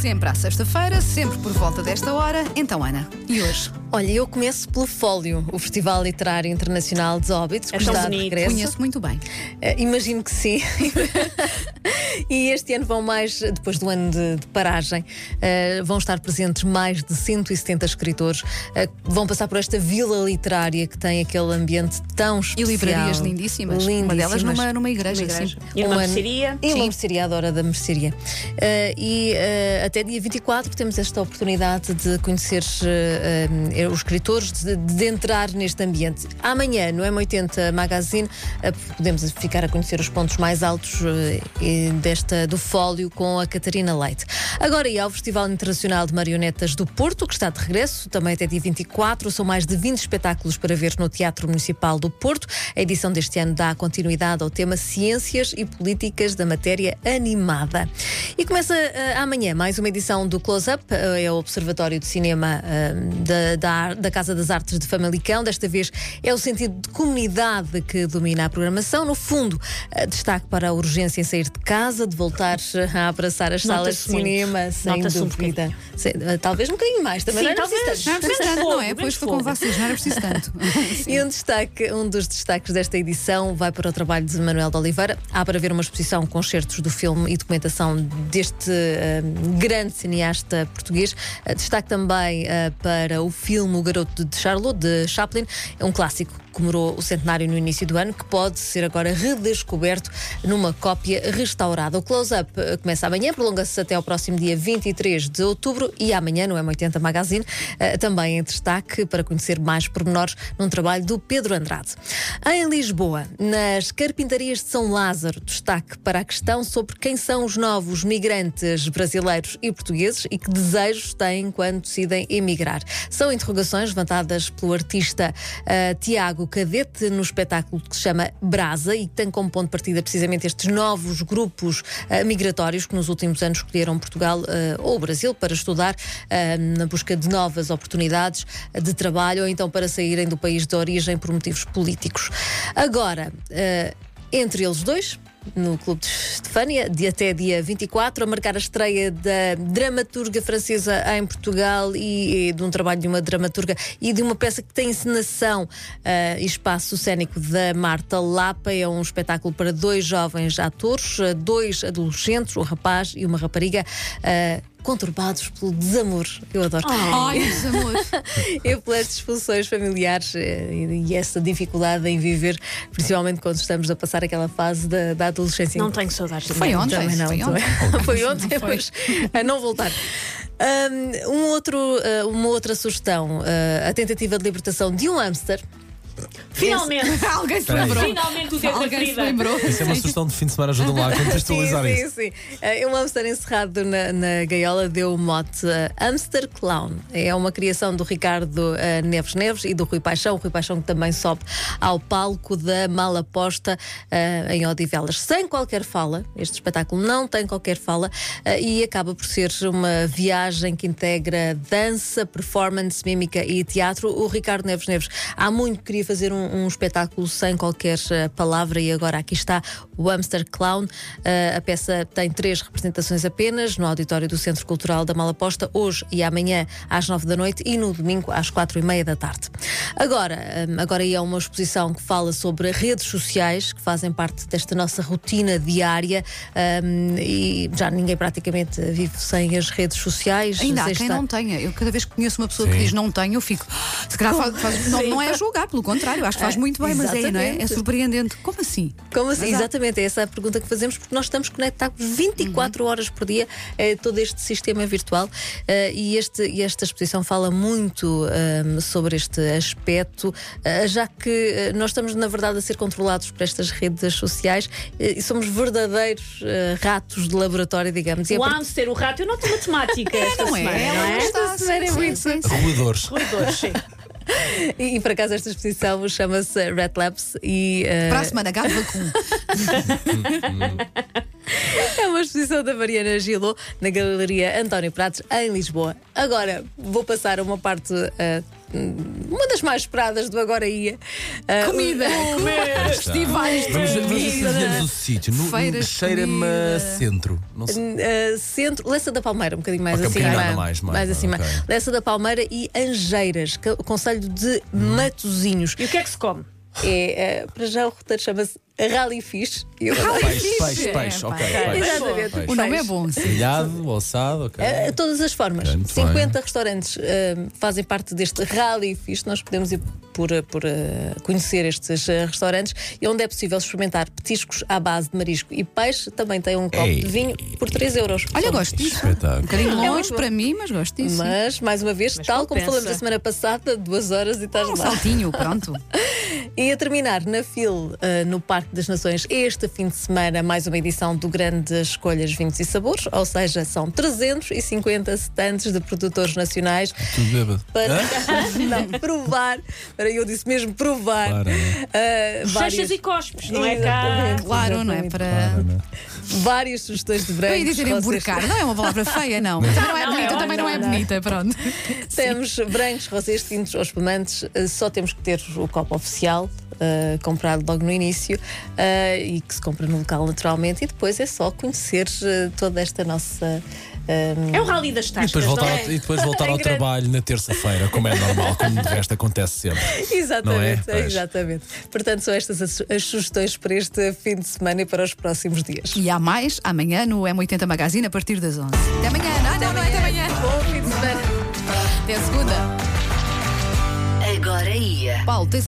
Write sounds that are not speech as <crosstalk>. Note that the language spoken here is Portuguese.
Sempre à sexta-feira, sempre por volta desta hora. Então, Ana, e hoje? Olha, eu começo pelo Fólio, o Festival Literário Internacional de Óbidos, que É está de regresso. Conheço muito bem. Eh, imagino que sim. <laughs> e este ano vão mais, depois do ano de, de paragem, eh, vão estar presentes mais de 170 escritores. eh, vão passar por esta vila literária que tem aquele ambiente tão E especial. livrarias lindíssimas. Uma delas Lindíssimas. numa, numa igreja. Uma igreja. sim. E numa Um ano- mercearia. E uma mercearia, adoro a da mercearia. E eh, até dia 24 temos esta oportunidade de conhecer eh, os escritores, de, de entrar neste ambiente. Amanhã, no M80 Magazine, eh, podemos ficar a conhecer os pontos mais altos e desta, do fólio com a Catarina Leite. Agora, e ao Festival Internacional de Marionetas do Porto, que está de regresso, também até dia 24. São mais de 20 espetáculos para ver no Teatro Municipal do Porto. A edição deste ano dá continuidade ao tema Ciências e Políticas da Matéria Animada. E começa eh, amanhã mais uma edição do Close Up, eh, é o Observatório de Cinema eh, da, da, da Casa das Artes de Famalicão. Desta vez é o sentido de comunidade que domina a programação. No fundo, destaque para a urgência em sair de casa, de voltar a abraçar as salas de Nota-se muito. cinema, sem Nota-se um dúvida. Sem- talvez um bocadinho mais, também Sim, não era talvez. Não é tanto, não é? Pois menos com vocês, não era preciso <laughs> tanto. E um, destaque, um dos destaques desta edição vai para o trabalho de Manuel de Oliveira. Há para ver uma exposição com certos do filme e documentação deste eh, grande cineasta português. Eh, destaque também eh, para o filme O Garoto de Charlotte, de Chaplin. É um clássico comemorou o centenário no início do ano, que pode ser agora redescoberto numa cópia restaurada. O close-up eh, começa amanhã, prolonga-se até ao próximo dia 23 de outubro e amanhã no M80 Magazine, eh, também em destaque para conhecer mais pormenores num trabalho do Pedro Andrade. Em Lisboa, nas carpintarias de São Lázaro, destaque para a questão sobre quem são os novos migrantes brasileiros e portugueses e que desejos têm quando decidem emigrar. São interrogações levantadas pelo artista eh, Tiago Cadete no espetáculo que se chama Brasa e que tem como ponto de partida precisamente estes novos grupos eh, migratórios que nos últimos anos escolheram Portugal eh, ou o Brasil para estudar eh, na busca de novas oportunidades de trabalho ou então para saírem do país de origem por motivos políticos. Agora, entre eles dois, no Clube de Estefânia, de até dia 24, a marcar a estreia da dramaturga francesa em Portugal e, e de um trabalho de uma dramaturga e de uma peça que tem encenação e espaço cênico da Marta Lapa. É um espetáculo para dois jovens atores, eh, dois adolescentes, um rapaz e uma rapariga. eh, Conturbados pelo desamor. Eu adoro. Ai, meus amores. <laughs> E pelas disfunções familiares eh, e essa dificuldade em viver, principalmente quando estamos a passar aquela fase da, da adolescência. Não tenho saudades de Foi ontem. Também não, foi também. ontem. <laughs> Foi ontem, Não foi. mas a não voltar. Um, outro, uh, uma outra sugestão, uh, a tentativa de libertação de um hamster. Finalmente! <laughs> Alguém se lembrou. Finalmente o dedo da Alguém se ferida. lembrou. Isso é uma sugestão de fim de semana, ajuda-me lá <laughs> a contextualizar sim, isso. sim, sim. É um hamster encerrado na, na gaiola deu o mote uh, Hamster Clown. É uma criação do Ricardo uh, Neves Neves e do Rui Paixão. O Rui Paixão que também sobe ao palco da Malaposta uh, em Odivelas. Sem qualquer fala, este espetáculo não tem qualquer fala uh, e acaba por ser uma viagem que integra dança, performance, mímica e teatro. O Ricardo Neves Neves há muito queria fazer um, um espetáculo sem qualquer uh, palavra e agora aqui está o Hamster Clown. Uh, a peça tem três representações apenas no auditório do Centro Cultural da Malaposta, hoje e amanhã às nove da noite e no domingo às quatro e meia da tarde. Agora, um, agora aí é uma exposição que fala sobre redes sociais que fazem parte desta nossa rotina diária um, e já ninguém praticamente vive sem as redes sociais. Ainda há quem estar- não tenha. Eu cada vez que conheço uma pessoa que Sim. diz não tenho, eu fico. "Ah, Se calhar faz, faz- não, não é julgar, pelo contrário, acho que faz muito bem, mas é, não é? É Exatamente. surpreendente. Como assim? Como assim? Há- Exatamente, é essa a pergunta que fazemos, porque nós estamos conectados 24 Uhum. horas por dia a todo este sistema virtual eh, e, este, e esta exposição fala muito ehm, sobre este aspecto, eh, já que eh, nós estamos, na verdade, a ser controlados por estas redes sociais e somos verdadeiros ratos de laboratório, digamos. A O part- hamster, o rato, eu não tenho matemática <laughs> esta Não é? semana, não Ela é? está, Esta semana é muito-. Roedores. Ruidores, sim. E, e por acaso esta exposição chama-se Red Labs e eh, Para a semana, gato vacum. É uma exposição da Mariana Gilot na Galeria António Pratos, em Lisboa. Agora vou passar a uma parte hum, uma das mais esperadas do Agora Ia. Ah, Comida, Comer. <laughs> festivais de Vamos, vamos ver se comida. o sítio. No- Feiras Cheira-me a centro. Não sei. Uh, centro, Leça da Palmeira, um bocadinho mais Ok, um acima. bocadinho mais, mais, acima. ok. Leça da Palmeira e Angeiras, é Conselho de Matozinhos. E o que é que se come? É, uh, para já o roteiro chama-se Rally Fish. E eu- Peixe, fixe. peixe, peixe. É, Ok, peixe. Exatamente. Peixe. O nome é Peixe. bom, sim. Grelhado, alçado, ok. Uh, todas as formas. Muito 50 restaurantes uh, fazem parte deste Rally Fish. Nós podemos ir por, uh, por uh, conhecer estes uh, restaurantes e onde é possível experimentar petiscos à base de marisco e peixe. Também tem um copo Ei. de vinho por 3 euros. Olha, gosto disso. Um Espetáculo. bocadinho É muito longe bom. para mim, mas gosto disso. Mas, mais uma vez, Mas tal como compensa. falamos a semana passada, duas horas e estás Um lá. saltinho, pronto. <laughs> E a terminar na FIL, eh, no Parque das Nações, este fim de semana, mais uma edição do Grande Escolhas Vinhos e Sabores, ou seja, são 350 stands de produtores nacionais para <laughs> não, provar, para eu disse mesmo provar, Claro, eh, Bochechas várias, e cospes, não é? Cá? Claro, não é? Para. Claro, né? Várias sugestões de Eu brancos. ia dizer emburcar, não é uma palavra feia, não. <laughs> Também não é bonita, também não é bonita, pronto. Temos brancos, rosés, tintos ou espumantes, eh, só temos que ter o copo oficial. eh, comprado logo no início eh, e que se compra no local naturalmente, e depois é só conhecer eh, toda esta nossa. Eh, É o rally das E tascas, depois voltar, não ao, é? e depois voltar <laughs> ao trabalho na terça-feira, como é normal, como de resto acontece sempre. Exatamente, Não é? Exatamente. Portanto, são estas as, as sugestões para este fim de semana e para os próximos dias. E há mais amanhã no M80 Magazine a partir das 11. Até amanhã, não, não, não é até amanhã. Bom fim de semana. Até segunda. Agora ia. Paulo, tens